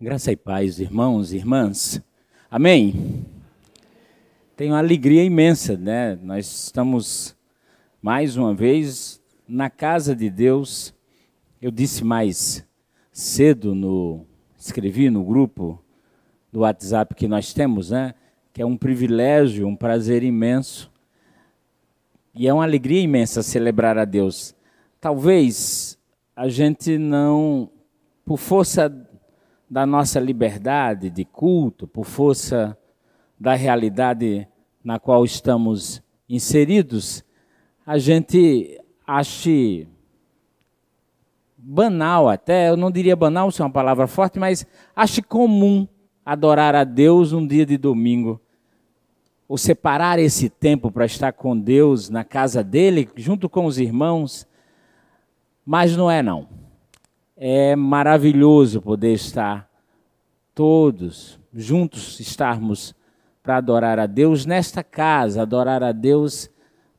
Graça e paz, irmãos e irmãs. Amém. Tenho uma alegria imensa, né? Nós estamos mais uma vez na casa de Deus. Eu disse mais cedo no escrevi no grupo do WhatsApp que nós temos, né? Que é um privilégio, um prazer imenso. E é uma alegria imensa celebrar a Deus. Talvez a gente não por força da nossa liberdade de culto, por força da realidade na qual estamos inseridos, a gente ache banal até, eu não diria banal, se é uma palavra forte, mas ache comum adorar a Deus um dia de domingo. Ou separar esse tempo para estar com Deus na casa dele, junto com os irmãos. Mas não é não. É maravilhoso poder estar todos juntos, estarmos para adorar a Deus nesta casa, adorar a Deus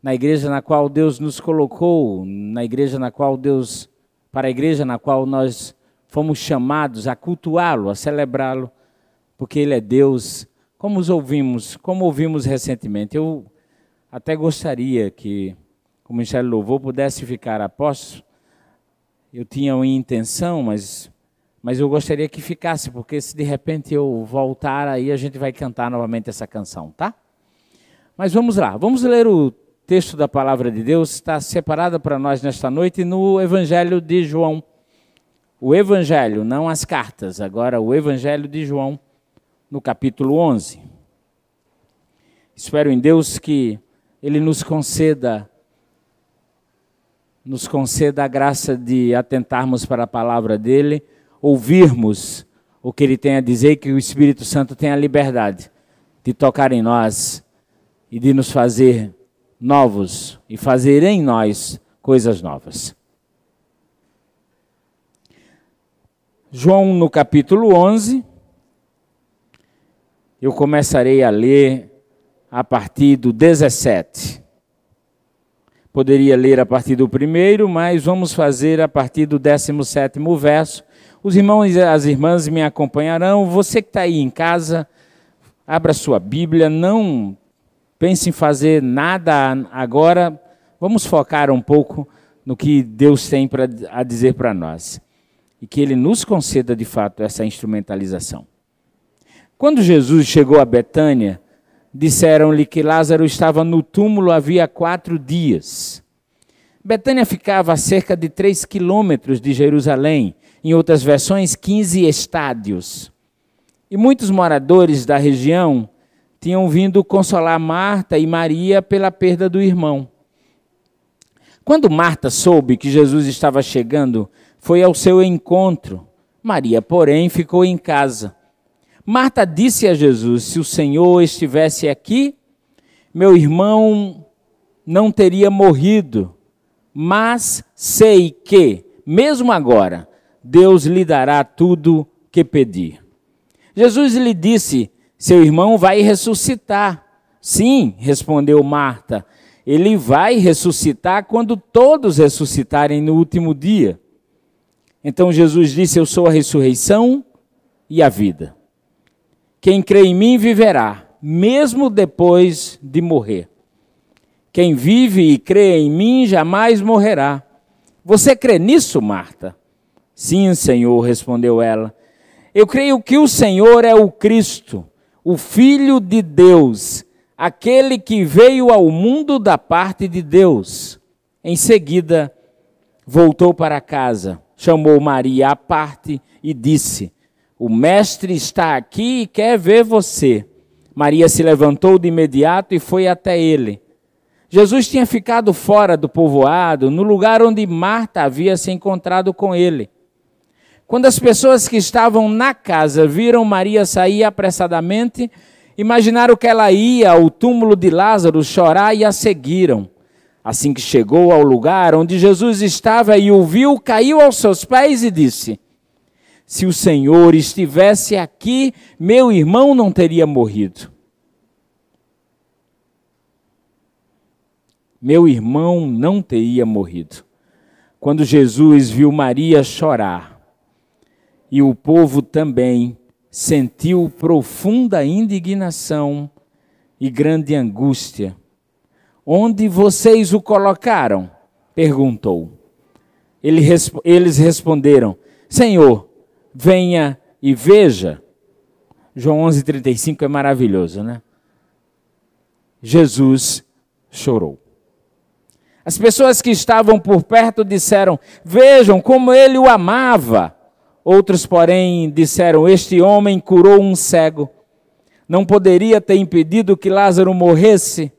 na igreja na qual Deus nos colocou, na igreja na qual Deus, para a igreja na qual nós fomos chamados a cultuá-lo, a celebrá-lo, porque Ele é Deus, como os ouvimos, como ouvimos recentemente. Eu até gostaria que o Ministério Louvor pudesse ficar após eu tinha uma intenção, mas, mas eu gostaria que ficasse, porque se de repente eu voltar, aí a gente vai cantar novamente essa canção, tá? Mas vamos lá, vamos ler o texto da palavra de Deus, está separado para nós nesta noite no Evangelho de João. O Evangelho, não as cartas, agora o Evangelho de João, no capítulo 11. Espero em Deus que Ele nos conceda nos conceda a graça de atentarmos para a palavra dele, ouvirmos o que ele tem a dizer, que o Espírito Santo tenha a liberdade de tocar em nós e de nos fazer novos e fazer em nós coisas novas. João, no capítulo 11, eu começarei a ler a partir do 17. Poderia ler a partir do primeiro, mas vamos fazer a partir do 17 verso. Os irmãos e as irmãs me acompanharão. Você que está aí em casa, abra sua Bíblia, não pense em fazer nada agora. Vamos focar um pouco no que Deus tem pra, a dizer para nós. E que Ele nos conceda de fato essa instrumentalização. Quando Jesus chegou a Betânia, disseram-lhe que Lázaro estava no túmulo havia quatro dias. Betânia ficava a cerca de três quilômetros de Jerusalém, em outras versões, 15 estádios. E muitos moradores da região tinham vindo consolar Marta e Maria pela perda do irmão. Quando Marta soube que Jesus estava chegando, foi ao seu encontro. Maria, porém, ficou em casa. Marta disse a Jesus: Se o Senhor estivesse aqui, meu irmão não teria morrido. Mas sei que, mesmo agora, Deus lhe dará tudo que pedir. Jesus lhe disse: Seu irmão vai ressuscitar. Sim, respondeu Marta, ele vai ressuscitar quando todos ressuscitarem no último dia. Então Jesus disse: Eu sou a ressurreição e a vida. Quem crê em mim viverá, mesmo depois de morrer. Quem vive e crê em mim jamais morrerá. Você crê nisso, Marta? Sim, Senhor, respondeu ela. Eu creio que o Senhor é o Cristo, o Filho de Deus, aquele que veio ao mundo da parte de Deus. Em seguida, voltou para casa, chamou Maria à parte e disse: o mestre está aqui e quer ver você. Maria se levantou de imediato e foi até ele. Jesus tinha ficado fora do povoado, no lugar onde Marta havia se encontrado com ele. Quando as pessoas que estavam na casa viram Maria sair apressadamente, imaginaram que ela ia ao túmulo de Lázaro chorar e a seguiram. Assim que chegou ao lugar onde Jesus estava e o viu, caiu aos seus pés e disse: se o Senhor estivesse aqui, meu irmão não teria morrido. Meu irmão não teria morrido. Quando Jesus viu Maria chorar e o povo também sentiu profunda indignação e grande angústia. Onde vocês o colocaram? perguntou. Eles responderam: Senhor, venha e veja. João 11:35 é maravilhoso, né? Jesus chorou. As pessoas que estavam por perto disseram: Vejam como ele o amava. Outros, porém, disseram: Este homem curou um cego. Não poderia ter impedido que Lázaro morresse.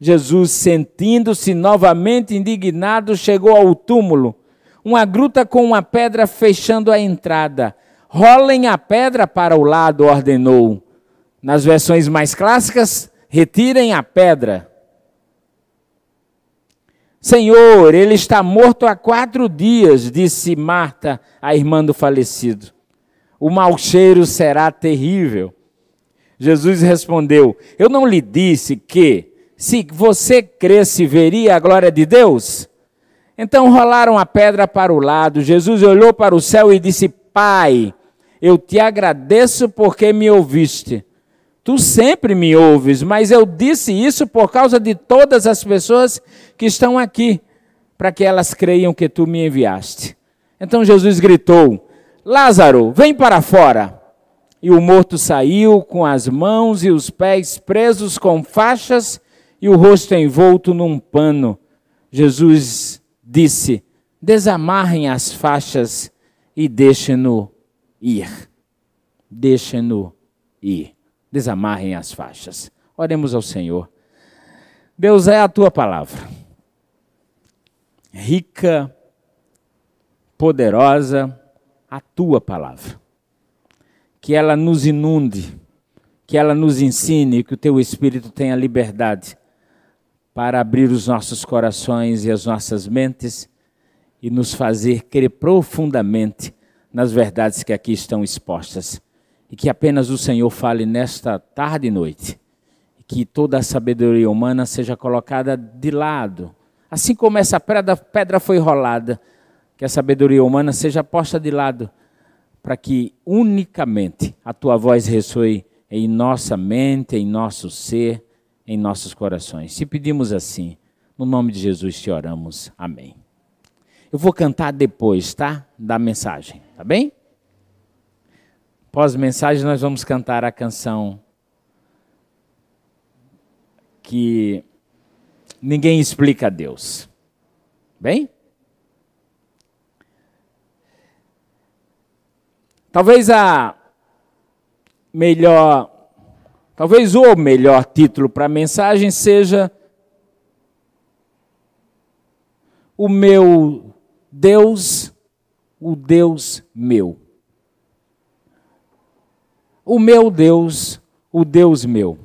Jesus, sentindo-se novamente indignado, chegou ao túmulo. Uma gruta com uma pedra fechando a entrada. Rolem a pedra para o lado, ordenou. Nas versões mais clássicas, retirem a pedra. Senhor, ele está morto há quatro dias, disse Marta, a irmã do falecido. O mau cheiro será terrível. Jesus respondeu: Eu não lhe disse que, se você cresce, veria a glória de Deus? Então rolaram a pedra para o lado. Jesus olhou para o céu e disse: Pai, eu te agradeço porque me ouviste. Tu sempre me ouves, mas eu disse isso por causa de todas as pessoas que estão aqui, para que elas creiam que tu me enviaste. Então Jesus gritou: Lázaro, vem para fora. E o morto saiu com as mãos e os pés presos com faixas e o rosto envolto num pano. Jesus disse: Desamarrem as faixas e deixem-no ir. Deixem-no ir desamarrem as faixas. Oremos ao Senhor. Deus é a tua palavra, rica, poderosa, a tua palavra. Que ela nos inunde, que ela nos ensine, que o teu Espírito tenha liberdade para abrir os nossos corações e as nossas mentes e nos fazer crer profundamente nas verdades que aqui estão expostas e que apenas o Senhor fale nesta tarde e noite. E que toda a sabedoria humana seja colocada de lado. Assim como essa pedra, foi rolada, que a sabedoria humana seja posta de lado, para que unicamente a tua voz ressoe em nossa mente, em nosso ser, em nossos corações. Se pedimos assim, no nome de Jesus te oramos. Amém. Eu vou cantar depois, tá? Da mensagem, tá bem? Pós-mensagem, nós vamos cantar a canção que ninguém explica a Deus. Bem? Talvez a melhor, talvez o melhor título para a mensagem seja O meu Deus, o Deus meu o meu Deus, o Deus meu.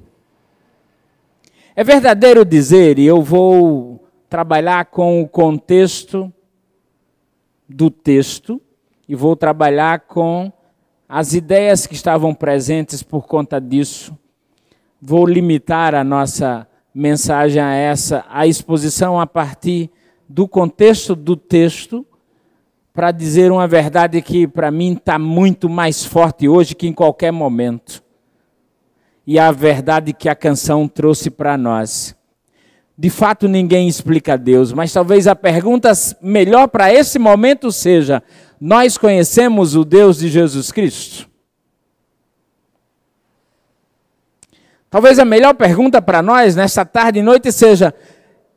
É verdadeiro dizer, e eu vou trabalhar com o contexto do texto, e vou trabalhar com as ideias que estavam presentes por conta disso. Vou limitar a nossa mensagem a essa, a exposição a partir do contexto do texto para dizer uma verdade que para mim está muito mais forte hoje que em qualquer momento. E a verdade que a canção trouxe para nós. De fato, ninguém explica Deus, mas talvez a pergunta melhor para esse momento seja: nós conhecemos o Deus de Jesus Cristo? Talvez a melhor pergunta para nós nesta tarde e noite seja: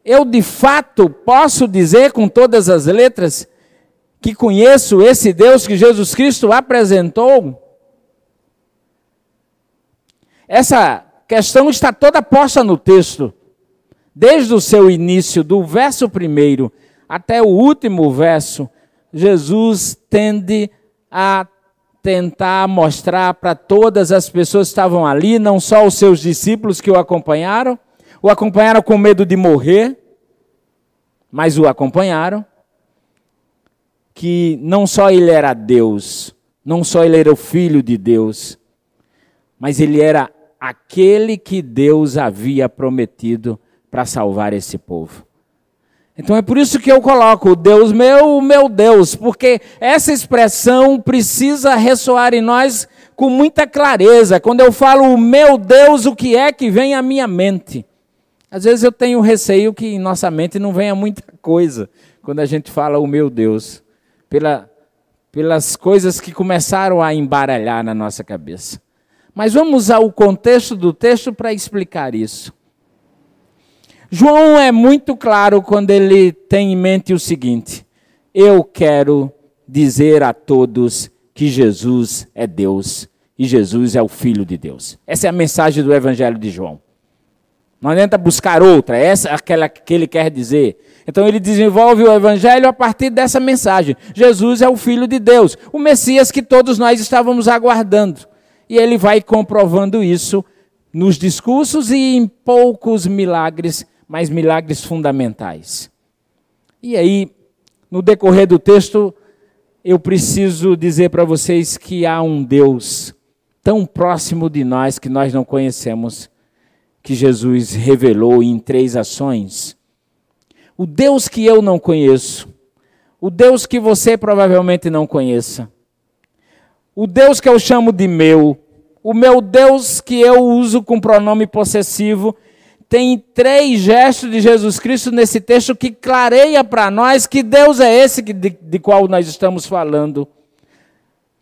eu de fato posso dizer com todas as letras que conheço esse Deus que Jesus Cristo apresentou? Essa questão está toda posta no texto, desde o seu início, do verso primeiro até o último verso. Jesus tende a tentar mostrar para todas as pessoas que estavam ali, não só os seus discípulos que o acompanharam, o acompanharam com medo de morrer, mas o acompanharam que não só ele era Deus, não só ele era o filho de Deus, mas ele era aquele que Deus havia prometido para salvar esse povo. Então é por isso que eu coloco Deus meu, meu Deus, porque essa expressão precisa ressoar em nós com muita clareza. Quando eu falo meu Deus, o que é que vem à minha mente? Às vezes eu tenho receio que em nossa mente não venha muita coisa quando a gente fala o meu Deus, pela, pelas coisas que começaram a embaralhar na nossa cabeça. Mas vamos ao contexto do texto para explicar isso. João é muito claro quando ele tem em mente o seguinte: eu quero dizer a todos que Jesus é Deus e Jesus é o Filho de Deus. Essa é a mensagem do Evangelho de João. Não adianta buscar outra, essa é aquela que ele quer dizer. Então ele desenvolve o Evangelho a partir dessa mensagem: Jesus é o Filho de Deus, o Messias que todos nós estávamos aguardando. E ele vai comprovando isso nos discursos e em poucos milagres mas milagres fundamentais. E aí, no decorrer do texto, eu preciso dizer para vocês que há um Deus tão próximo de nós que nós não conhecemos, que Jesus revelou em três ações. O Deus que eu não conheço, o Deus que você provavelmente não conheça, o Deus que eu chamo de meu, o meu Deus que eu uso com pronome possessivo tem três gestos de Jesus Cristo nesse texto que clareia para nós que Deus é esse de, de qual nós estamos falando,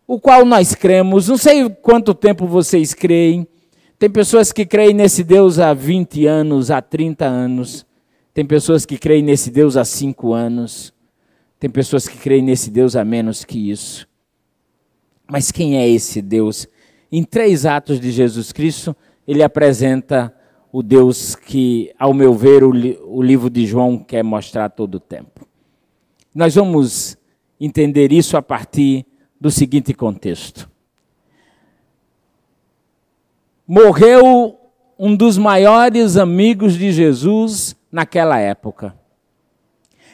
o qual nós cremos. Não sei quanto tempo vocês creem. Tem pessoas que creem nesse Deus há 20 anos, há 30 anos. Tem pessoas que creem nesse Deus há 5 anos. Tem pessoas que creem nesse Deus há menos que isso. Mas quem é esse Deus? Em três atos de Jesus Cristo, ele apresenta o Deus que, ao meu ver, o, li o livro de João quer mostrar todo o tempo. Nós vamos entender isso a partir do seguinte contexto. Morreu um dos maiores amigos de Jesus naquela época.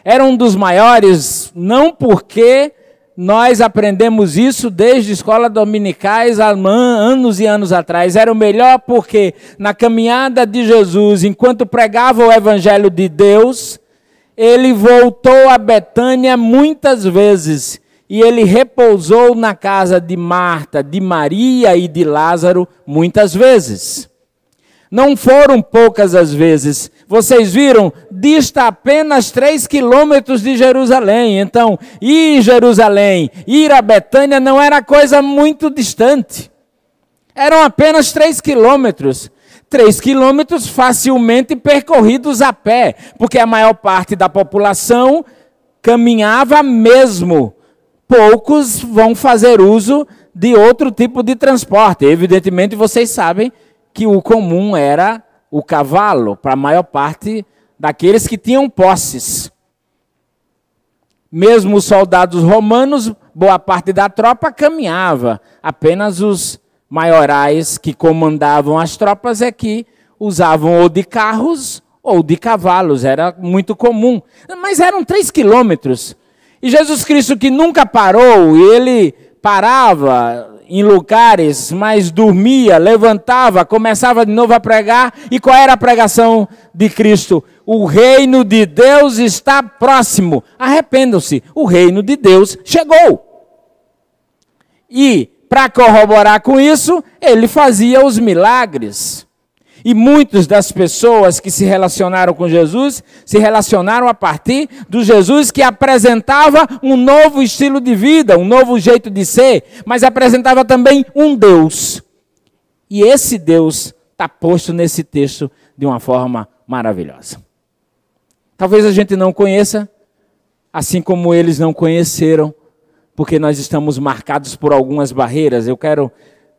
Era um dos maiores não porque nós aprendemos isso desde escola dominicais anos e anos atrás. Era o melhor porque na caminhada de Jesus, enquanto pregava o evangelho de Deus, ele voltou a Betânia muitas vezes e ele repousou na casa de Marta, de Maria e de Lázaro muitas vezes. Não foram poucas as vezes. Vocês viram? Dista apenas três quilômetros de Jerusalém. Então, ir Jerusalém, ir a Betânia não era coisa muito distante. Eram apenas três quilômetros. Três quilômetros facilmente percorridos a pé, porque a maior parte da população caminhava mesmo. Poucos vão fazer uso de outro tipo de transporte. Evidentemente, vocês sabem que o comum era o cavalo, para a maior parte daqueles que tinham posses. Mesmo os soldados romanos, boa parte da tropa caminhava. Apenas os maiorais que comandavam as tropas é que usavam ou de carros ou de cavalos, era muito comum. Mas eram três quilômetros. E Jesus Cristo, que nunca parou, ele parava, em lugares, mas dormia, levantava, começava de novo a pregar. E qual era a pregação de Cristo? O reino de Deus está próximo. Arrependam-se, o reino de Deus chegou. E, para corroborar com isso, ele fazia os milagres. E muitas das pessoas que se relacionaram com Jesus se relacionaram a partir do Jesus que apresentava um novo estilo de vida, um novo jeito de ser, mas apresentava também um Deus. E esse Deus está posto nesse texto de uma forma maravilhosa. Talvez a gente não conheça, assim como eles não conheceram, porque nós estamos marcados por algumas barreiras. Eu quero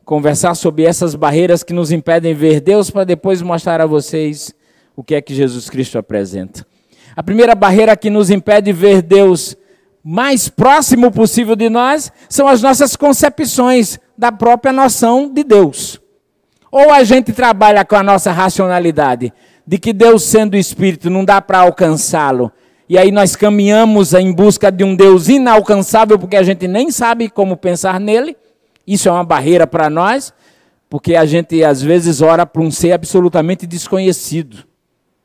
conversar sobre essas barreiras que nos impedem ver Deus para depois mostrar a vocês o que é que Jesus Cristo apresenta. A primeira barreira que nos impede ver Deus mais próximo possível de nós são as nossas concepções da própria noção de Deus. Ou a gente trabalha com a nossa racionalidade, de que Deus, sendo Espírito, não dá para alcançá-lo. E aí nós caminhamos em busca de um Deus inalcançável, porque a gente nem sabe como pensar nele. Isso é uma barreira para nós, porque a gente às vezes ora para um ser absolutamente desconhecido.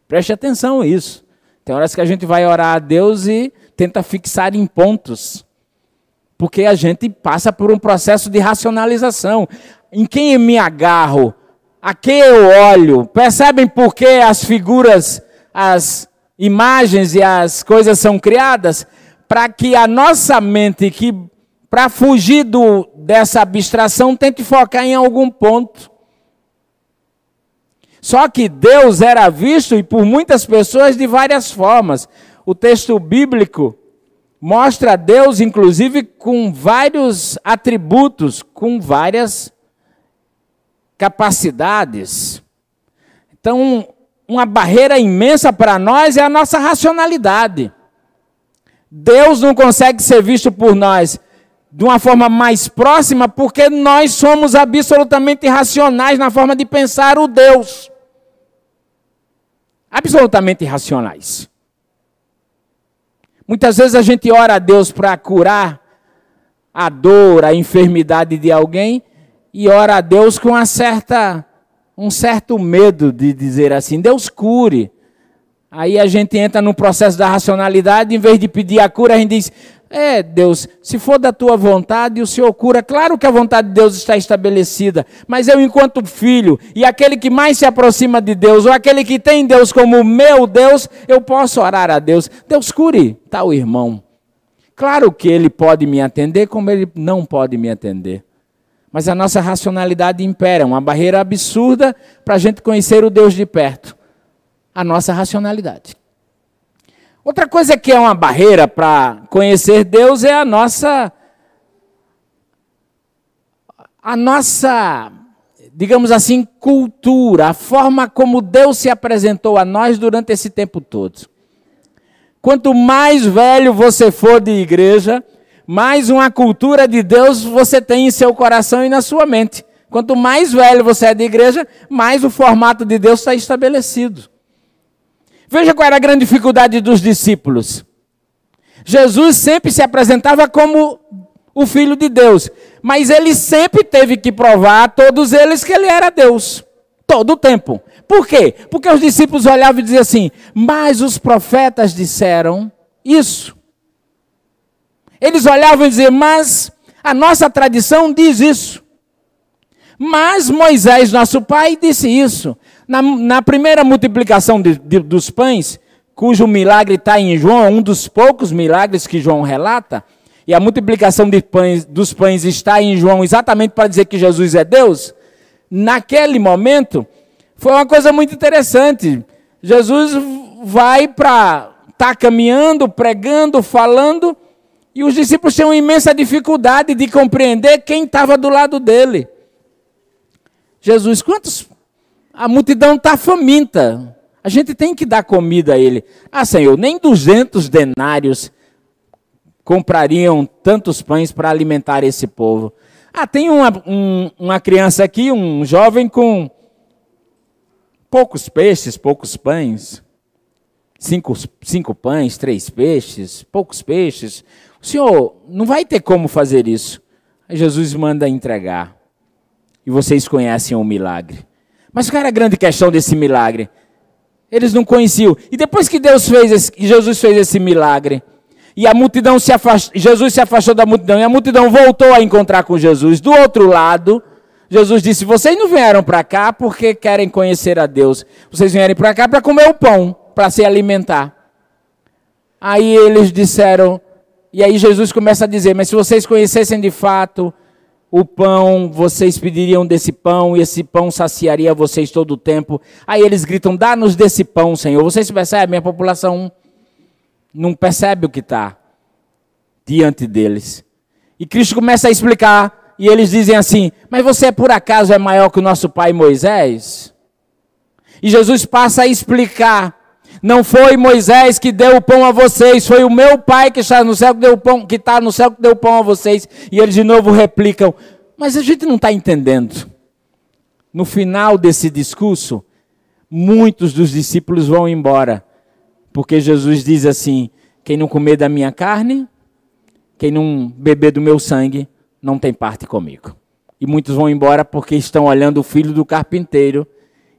Preste atenção a isso. Tem horas que a gente vai orar a Deus e tenta fixar em pontos. Porque a gente passa por um processo de racionalização. Em quem eu me agarro? A quem eu olho? Percebem por que as figuras, as imagens e as coisas são criadas? Para que a nossa mente, que para fugir do, dessa abstração, tente focar em algum ponto. Só que Deus era visto e por muitas pessoas de várias formas. O texto bíblico mostra Deus, inclusive, com vários atributos, com várias capacidades. Então, uma barreira imensa para nós é a nossa racionalidade. Deus não consegue ser visto por nós de uma forma mais próxima porque nós somos absolutamente racionais na forma de pensar o Deus. Absolutamente irracionais. Muitas vezes a gente ora a Deus para curar a dor, a enfermidade de alguém e ora a Deus com uma certa, um certo medo de dizer assim: Deus cure. Aí a gente entra no processo da racionalidade, em vez de pedir a cura, a gente diz: é, Deus, se for da tua vontade, o Senhor cura. Claro que a vontade de Deus está estabelecida, mas eu, enquanto filho, e aquele que mais se aproxima de Deus, ou aquele que tem Deus como meu Deus, eu posso orar a Deus. Deus cure tal irmão. Claro que ele pode me atender, como ele não pode me atender. Mas a nossa racionalidade impera, uma barreira absurda para a gente conhecer o Deus de perto. A nossa racionalidade. Outra coisa que é uma barreira para conhecer Deus é a nossa a nossa, digamos assim, cultura, a forma como Deus se apresentou a nós durante esse tempo todo. Quanto mais velho você for de igreja, mais uma cultura de Deus você tem em seu coração e na sua mente. Quanto mais velho você é de igreja, mais o formato de Deus está estabelecido. Veja qual era a grande dificuldade dos discípulos. Jesus sempre se apresentava como o Filho de Deus, mas ele sempre teve que provar a todos eles que ele era Deus, todo o tempo. Por quê? Porque os discípulos olhavam e diziam assim: Mas os profetas disseram isso. Eles olhavam e diziam: Mas a nossa tradição diz isso. Mas Moisés, nosso pai, disse isso. Na, na primeira multiplicação de, de, dos pães, cujo milagre está em João, um dos poucos milagres que João relata, e a multiplicação pães, dos pães está em João exatamente para dizer que Jesus é Deus, naquele momento, foi uma coisa muito interessante. Jesus vai para. está caminhando, pregando, falando, e os discípulos uma imensa dificuldade de compreender quem estava do lado dele. Jesus, quantos a multidão está faminta. A gente tem que dar comida a ele. Ah, Senhor, nem 200 denários comprariam tantos pães para alimentar esse povo. Ah, tem uma, um, uma criança aqui, um jovem com poucos peixes, poucos pães. Cinco, cinco pães, três peixes, poucos peixes. O senhor não vai ter como fazer isso. Aí Jesus manda entregar. E vocês conhecem o milagre. Mas qual era a grande questão desse milagre? Eles não conheciam. E depois que Deus fez, esse, Jesus fez esse milagre, e a multidão se afastou, Jesus se afastou da multidão, e a multidão voltou a encontrar com Jesus. Do outro lado, Jesus disse: Vocês não vieram para cá porque querem conhecer a Deus. Vocês vieram para cá para comer o pão, para se alimentar. Aí eles disseram, e aí Jesus começa a dizer: Mas se vocês conhecessem de fato o pão, vocês pediriam desse pão, e esse pão saciaria vocês todo o tempo. Aí eles gritam: dá-nos desse pão, Senhor. Vocês percebem? A população não percebe o que está diante deles. E Cristo começa a explicar, e eles dizem assim: Mas você por acaso é maior que o nosso pai Moisés? E Jesus passa a explicar não foi Moisés que deu o pão a vocês, foi o meu Pai que está no céu que deu o pão, que está no céu que deu o pão a vocês. E eles de novo replicam: Mas a gente não está entendendo. No final desse discurso, muitos dos discípulos vão embora, porque Jesus diz assim: Quem não comer da minha carne, quem não beber do meu sangue, não tem parte comigo. E muitos vão embora porque estão olhando o filho do carpinteiro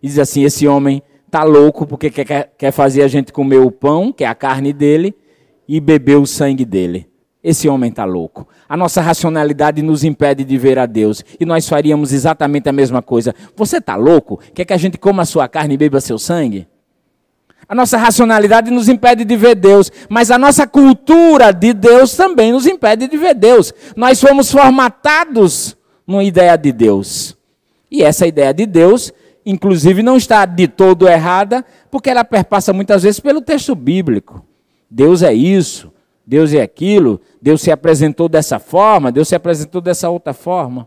e diz assim: Esse homem está louco porque quer, quer fazer a gente comer o pão, que é a carne dele, e beber o sangue dele. Esse homem está louco. A nossa racionalidade nos impede de ver a Deus. E nós faríamos exatamente a mesma coisa. Você está louco? Quer que a gente coma a sua carne e beba seu sangue? A nossa racionalidade nos impede de ver Deus, mas a nossa cultura de Deus também nos impede de ver Deus. Nós fomos formatados numa ideia de Deus. E essa ideia de Deus, inclusive, não está de todo errada, porque ela perpassa muitas vezes pelo texto bíblico. Deus é isso, Deus é aquilo, Deus se apresentou dessa forma, Deus se apresentou dessa outra forma.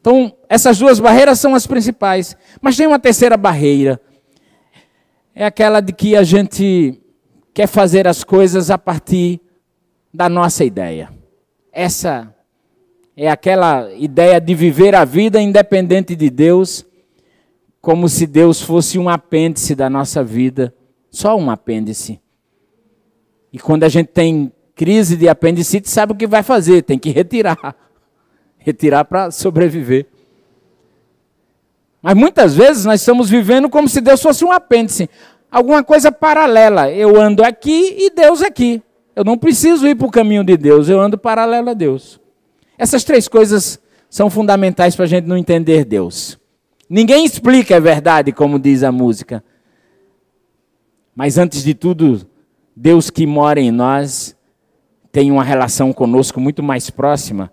Então, essas duas barreiras são as principais. Mas tem uma terceira barreira. É aquela de que a gente quer fazer as coisas a partir da nossa ideia. Essa é aquela ideia de viver a vida independente de Deus, como se Deus fosse um apêndice da nossa vida, só um apêndice. E quando a gente tem crise de apendicite, sabe o que vai fazer? Tem que retirar. Retirar para sobreviver. Mas muitas vezes nós estamos vivendo como se Deus fosse um apêndice, alguma coisa paralela. Eu ando aqui e Deus aqui. Eu não preciso ir para o caminho de Deus, eu ando paralelo a Deus. Essas três coisas são fundamentais para a gente não entender Deus. Ninguém explica a verdade, como diz a música. Mas antes de tudo, Deus que mora em nós tem uma relação conosco muito mais próxima.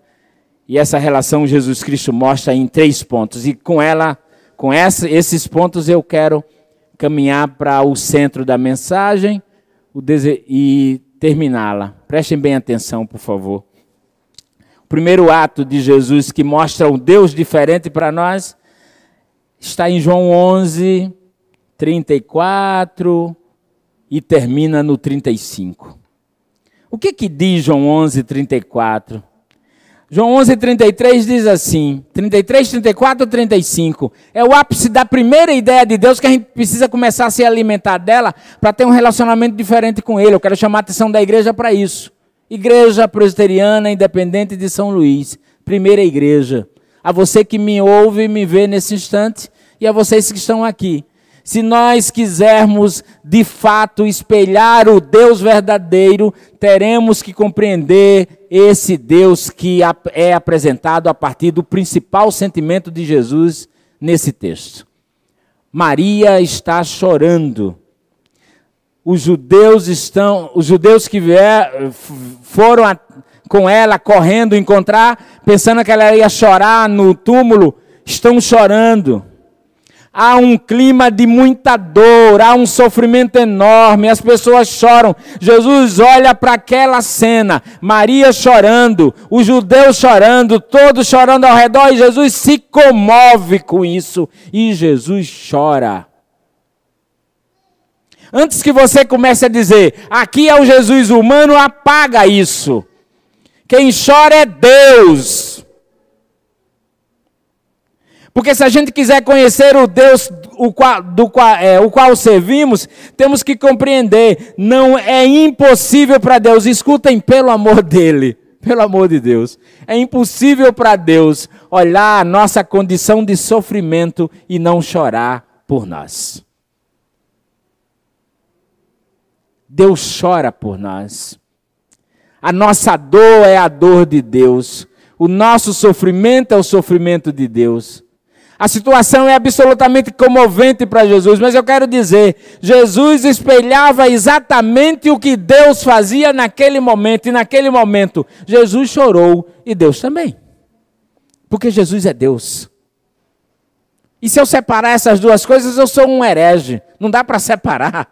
E essa relação Jesus Cristo mostra em três pontos. E com ela, com essa, esses pontos, eu quero caminhar para o centro da mensagem e terminá-la. Prestem bem atenção, por favor. O primeiro ato de Jesus que mostra um Deus diferente para nós está em João 11, 34 e termina no 35. O que que diz João 11, 34? João 11, 33 diz assim, 33, 34, 35. É o ápice da primeira ideia de Deus que a gente precisa começar a se alimentar dela para ter um relacionamento diferente com Ele. Eu quero chamar a atenção da igreja para isso. Igreja Presbiteriana Independente de São Luís. Primeira igreja. A você que me ouve e me vê nesse instante e a vocês que estão aqui. Se nós quisermos de fato espelhar o Deus verdadeiro, teremos que compreender esse Deus que é apresentado a partir do principal sentimento de Jesus nesse texto. Maria está chorando. Os judeus estão, os judeus que vier, foram a, com ela correndo encontrar, pensando que ela ia chorar no túmulo, estão chorando há um clima de muita dor, há um sofrimento enorme, as pessoas choram. Jesus olha para aquela cena, Maria chorando, os judeus chorando, todos chorando ao redor, e Jesus se comove com isso, e Jesus chora. Antes que você comece a dizer, aqui é o Jesus humano, apaga isso. Quem chora é Deus. Porque se a gente quiser conhecer o Deus o qual, do qual, é, o qual servimos, temos que compreender, não é impossível para Deus, escutem pelo amor dele, pelo amor de Deus, é impossível para Deus olhar a nossa condição de sofrimento e não chorar por nós. Deus chora por nós. A nossa dor é a dor de Deus. O nosso sofrimento é o sofrimento de Deus. A situação é absolutamente comovente para Jesus, mas eu quero dizer, Jesus espelhava exatamente o que Deus fazia naquele momento, e naquele momento Jesus chorou e Deus também. Porque Jesus é Deus. E se eu separar essas duas coisas, eu sou um herege. Não dá para separar.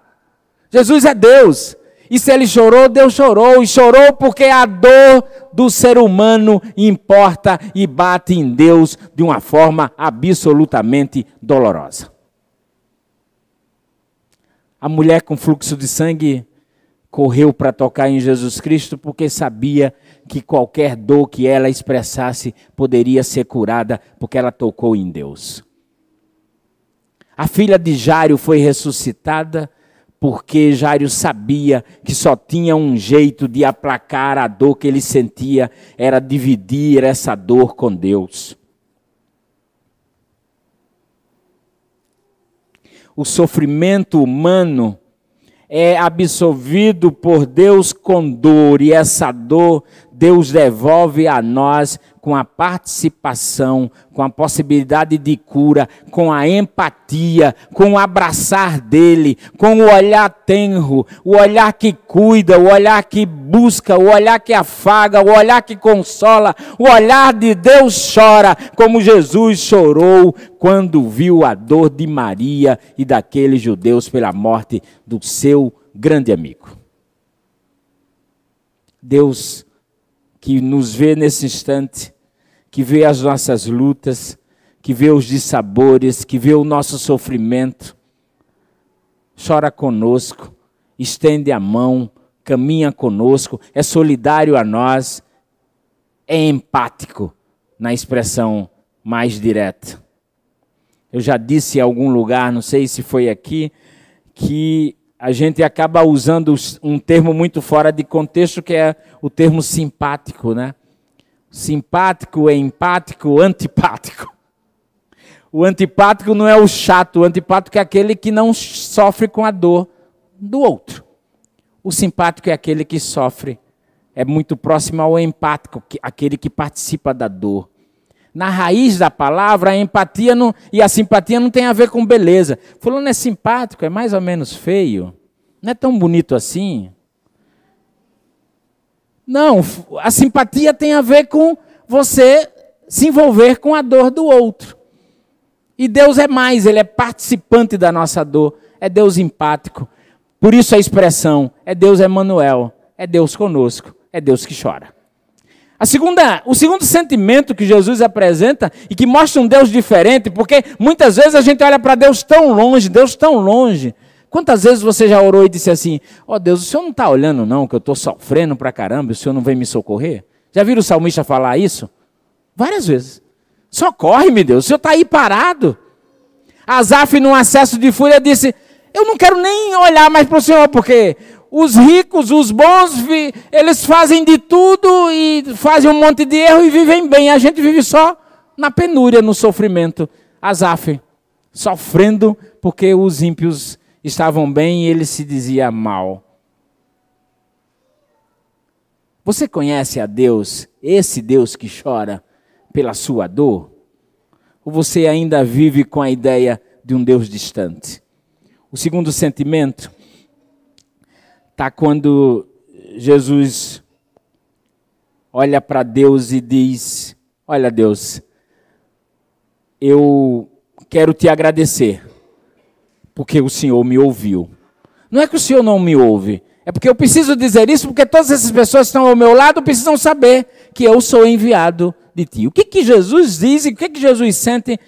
Jesus é Deus. E se ele chorou, Deus chorou. E chorou porque a dor do ser humano importa e bate em Deus de uma forma absolutamente dolorosa. A mulher com fluxo de sangue correu para tocar em Jesus Cristo porque sabia que qualquer dor que ela expressasse poderia ser curada porque ela tocou em Deus. A filha de Jário foi ressuscitada porque Jairo sabia que só tinha um jeito de aplacar a dor que ele sentia, era dividir essa dor com Deus. o sofrimento humano é absolvido por Deus com dor, e essa dor Deus devolve a nós com a participação, com a possibilidade de cura, com a empatia, com o abraçar dele, com o olhar tenro, o olhar que cuida, o olhar que busca, o olhar que afaga, o olhar que consola, o olhar de Deus chora, como Jesus chorou quando viu a dor de Maria e daqueles judeus pela morte do seu grande amigo. Deus que nos vê nesse instante, que vê as nossas lutas, que vê os dissabores, que vê o nosso sofrimento, chora conosco, estende a mão, caminha conosco, é solidário a nós, é empático na expressão mais direta. Eu já disse em algum lugar, não sei se foi aqui, que a gente acaba usando um termo muito fora de contexto, que é o termo simpático, né? Simpático, empático, antipático. O antipático não é o chato, o antipático é aquele que não sofre com a dor do outro. O simpático é aquele que sofre, é muito próximo ao empático, aquele que participa da dor na raiz da palavra, a empatia não, e a simpatia não tem a ver com beleza. Fulano é simpático, é mais ou menos feio. Não é tão bonito assim. Não, a simpatia tem a ver com você se envolver com a dor do outro. E Deus é mais, Ele é participante da nossa dor, é Deus empático. Por isso a expressão é Deus Emmanuel, é Deus conosco, é Deus que chora. A segunda, o segundo sentimento que Jesus apresenta e que mostra um Deus diferente, porque muitas vezes a gente olha para Deus tão longe, Deus tão longe. Quantas vezes você já orou e disse assim: Ó oh Deus, o senhor não está olhando, não, que eu estou sofrendo para caramba, o senhor não vem me socorrer? Já viram o salmista falar isso? Várias vezes. Socorre-me, Deus, o senhor está aí parado. Azaf, num acesso de fúria, disse: Eu não quero nem olhar mais para o senhor, porque os ricos, os bons, eles fazem de tudo e fazem um monte de erro e vivem bem. A gente vive só na penúria, no sofrimento. Azaf, sofrendo porque os ímpios estavam bem e ele se dizia mal. Você conhece a Deus, esse Deus que chora pela sua dor? Ou você ainda vive com a ideia de um Deus distante? O segundo sentimento está quando Jesus olha para Deus e diz: Olha, Deus, eu quero te agradecer, porque o Senhor me ouviu. Não é que o Senhor não me ouve, é porque eu preciso dizer isso, porque todas essas pessoas que estão ao meu lado precisam saber que eu sou enviado de ti. O que, que Jesus diz e o que, que Jesus sente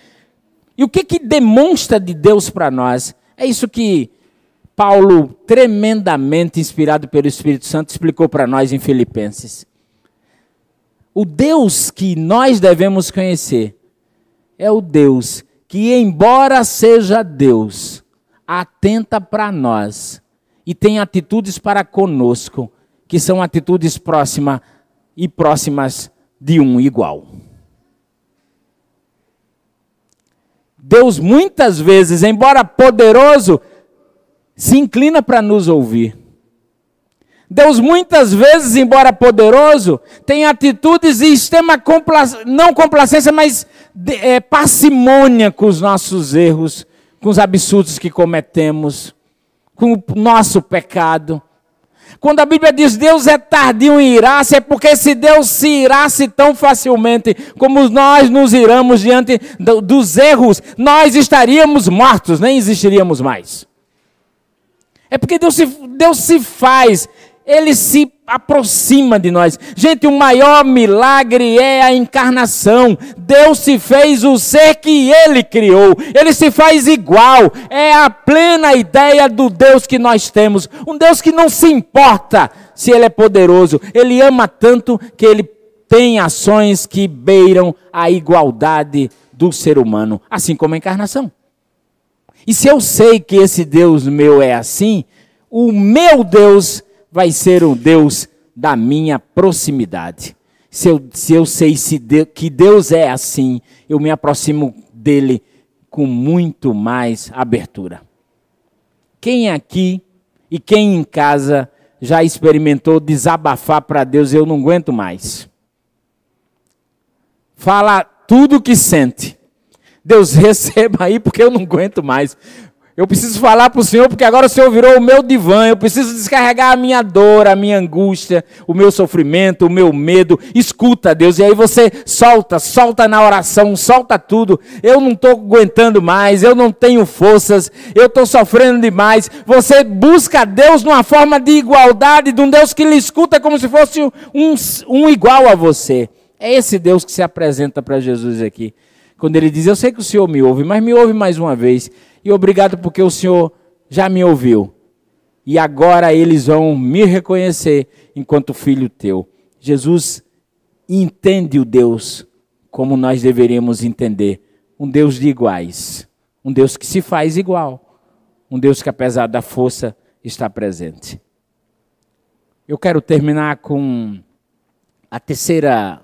e o que, que demonstra de Deus para nós? É isso que Paulo, tremendamente inspirado pelo Espírito Santo, explicou para nós em Filipenses. O Deus que nós devemos conhecer é o Deus que, embora seja Deus, atenta para nós e tem atitudes para conosco, que são atitudes próximas e próximas de um igual. Deus muitas vezes, embora poderoso, se inclina para nos ouvir. Deus muitas vezes, embora poderoso, tem atitudes de extrema compla não complacência, mas é, parcimônia com os nossos erros, com os absurdos que cometemos, com o nosso pecado. Quando a Bíblia diz Deus é tardio em irar-se, é porque se Deus se irasse tão facilmente como nós nos iramos diante do, dos erros, nós estaríamos mortos, nem existiríamos mais. É porque Deus se, Deus se faz, Ele se aproxima de nós. Gente, o maior milagre é a encarnação. Deus se fez o ser que Ele criou. Ele se faz igual. É a plena ideia do Deus que nós temos. Um Deus que não se importa se Ele é poderoso. Ele ama tanto que Ele tem ações que beiram a igualdade do ser humano, assim como a encarnação. E se eu sei que esse Deus meu é assim, o meu Deus vai ser o Deus da minha proximidade. Se eu, se eu sei se Deus, que Deus é assim, eu me aproximo dele com muito mais abertura. Quem aqui e quem em casa já experimentou desabafar para Deus, eu não aguento mais? Fala tudo o que sente. Deus receba aí porque eu não aguento mais. Eu preciso falar para o Senhor, porque agora o Senhor virou o meu divã. Eu preciso descarregar a minha dor, a minha angústia, o meu sofrimento, o meu medo. Escuta, Deus, e aí você solta, solta na oração, solta tudo. Eu não estou aguentando mais, eu não tenho forças, eu estou sofrendo demais. Você busca Deus numa forma de igualdade, de um Deus que lhe escuta como se fosse um, um igual a você. É esse Deus que se apresenta para Jesus aqui. Quando ele diz: Eu sei que o Senhor me ouve, mas me ouve mais uma vez. E obrigado porque o Senhor já me ouviu. E agora eles vão me reconhecer enquanto filho teu. Jesus entende o Deus como nós deveríamos entender. Um Deus de iguais. Um Deus que se faz igual. Um Deus que, apesar da força, está presente. Eu quero terminar com a terceira,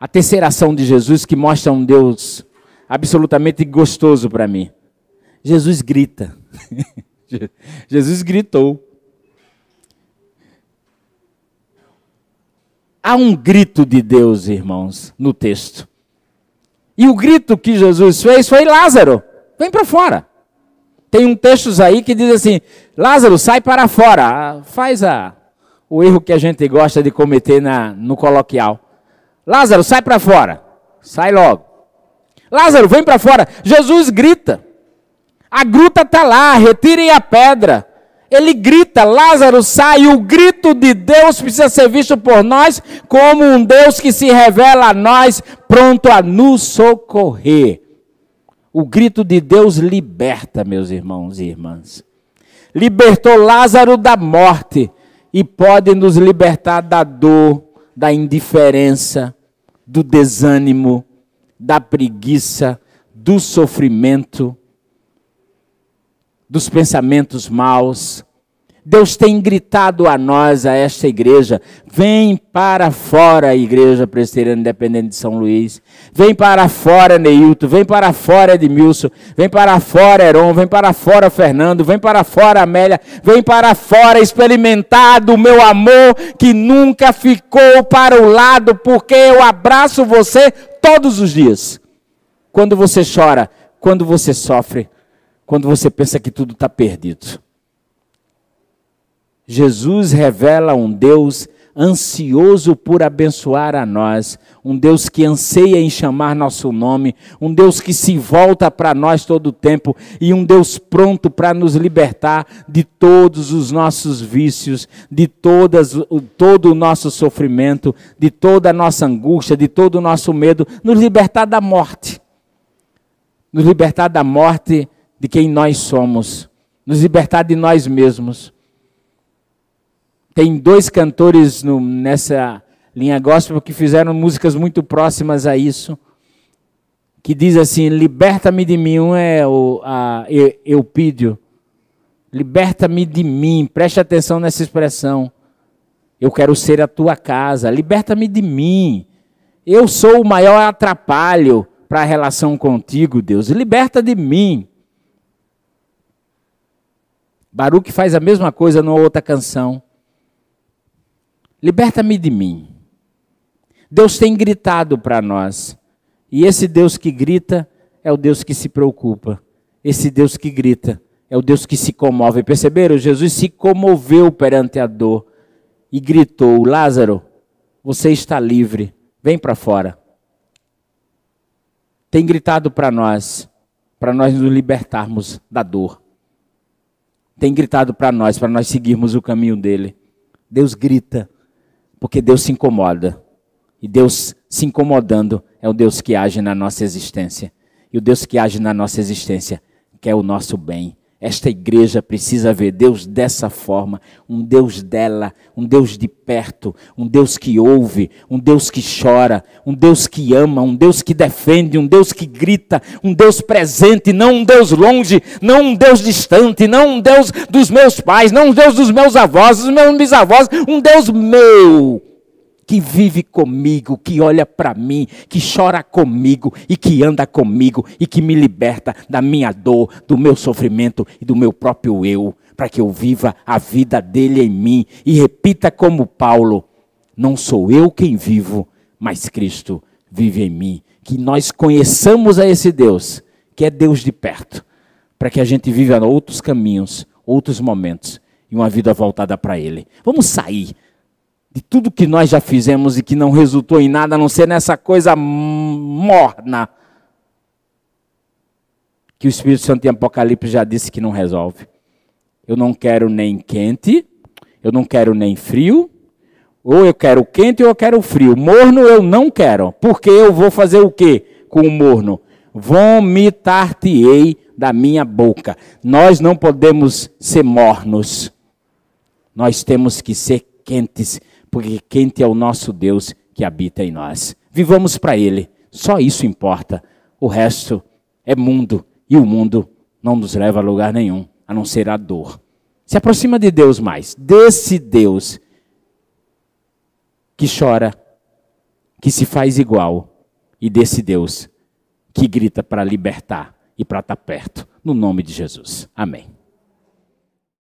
a terceira ação de Jesus que mostra um Deus absolutamente gostoso para mim. Jesus grita. Jesus gritou. Há um grito de Deus, irmãos, no texto. E o grito que Jesus fez foi: Lázaro, vem para fora. Tem um texto aí que diz assim: Lázaro, sai para fora. Faz a, o erro que a gente gosta de cometer na, no coloquial. Lázaro, sai para fora. Sai logo. Lázaro, vem para fora. Jesus grita. A gruta está lá, retirem a pedra. Ele grita, Lázaro sai. O grito de Deus precisa ser visto por nós como um Deus que se revela a nós, pronto a nos socorrer. O grito de Deus liberta, meus irmãos e irmãs. Libertou Lázaro da morte e pode nos libertar da dor, da indiferença, do desânimo, da preguiça, do sofrimento dos pensamentos maus. Deus tem gritado a nós, a esta igreja: vem para fora, Igreja Presbiteriana Independente de São Luís. Vem para fora, Neilton. Vem para fora, Edmilson. Vem para fora, Heron. Vem para fora, Fernando. Vem para fora, Amélia. Vem para fora, experimentar do meu amor que nunca ficou para o lado, porque eu abraço você todos os dias. Quando você chora, quando você sofre, quando você pensa que tudo está perdido. Jesus revela um Deus ansioso por abençoar a nós, um Deus que anseia em chamar nosso nome, um Deus que se volta para nós todo o tempo e um Deus pronto para nos libertar de todos os nossos vícios, de todas, todo o nosso sofrimento, de toda a nossa angústia, de todo o nosso medo, nos libertar da morte. Nos libertar da morte de quem nós somos, nos libertar de nós mesmos. Tem dois cantores no, nessa linha gospel que fizeram músicas muito próximas a isso, que diz assim: Liberta-me de mim. Um é o a Eupídio. Liberta-me de mim. Preste atenção nessa expressão. Eu quero ser a tua casa. Liberta-me de mim. Eu sou o maior atrapalho para a relação contigo, Deus. Liberta de mim. Baruch faz a mesma coisa numa outra canção. Liberta-me de mim. Deus tem gritado para nós. E esse Deus que grita é o Deus que se preocupa. Esse Deus que grita é o Deus que se comove. Perceberam? Jesus se comoveu perante a dor e gritou: Lázaro, você está livre, vem para fora. Tem gritado para nós, para nós nos libertarmos da dor tem gritado para nós, para nós seguirmos o caminho dele. Deus grita, porque Deus se incomoda. E Deus se incomodando é o Deus que age na nossa existência. E o Deus que age na nossa existência quer o nosso bem. Esta igreja precisa ver Deus dessa forma, um Deus dela, um Deus de perto, um Deus que ouve, um Deus que chora, um Deus que ama, um Deus que defende, um Deus que grita, um Deus presente, não um Deus longe, não um Deus distante, não um Deus dos meus pais, não um Deus dos meus avós, dos meus bisavós, um Deus meu, que vive comigo, que olha para mim, que chora comigo e que anda comigo e que me liberta da minha dor, do meu sofrimento e do meu próprio eu, para que eu viva a vida dele em mim e repita como Paulo: não sou eu quem vivo, mas Cristo vive em mim. Que nós conheçamos a esse Deus, que é Deus de perto, para que a gente viva outros caminhos, outros momentos e uma vida voltada para Ele. Vamos sair de tudo que nós já fizemos e que não resultou em nada, a não ser nessa coisa morna que o Espírito Santo em Apocalipse já disse que não resolve. Eu não quero nem quente, eu não quero nem frio, ou eu quero quente ou eu quero frio. Morno eu não quero, porque eu vou fazer o quê com o morno? Vomitar-te-ei da minha boca. Nós não podemos ser mornos. Nós temos que ser quentes, porque quente é o nosso Deus que habita em nós. Vivamos para Ele, só isso importa. O resto é mundo, e o mundo não nos leva a lugar nenhum, a não ser a dor. Se aproxima de Deus mais, desse Deus que chora, que se faz igual, e desse Deus que grita para libertar e para estar perto, no nome de Jesus. Amém.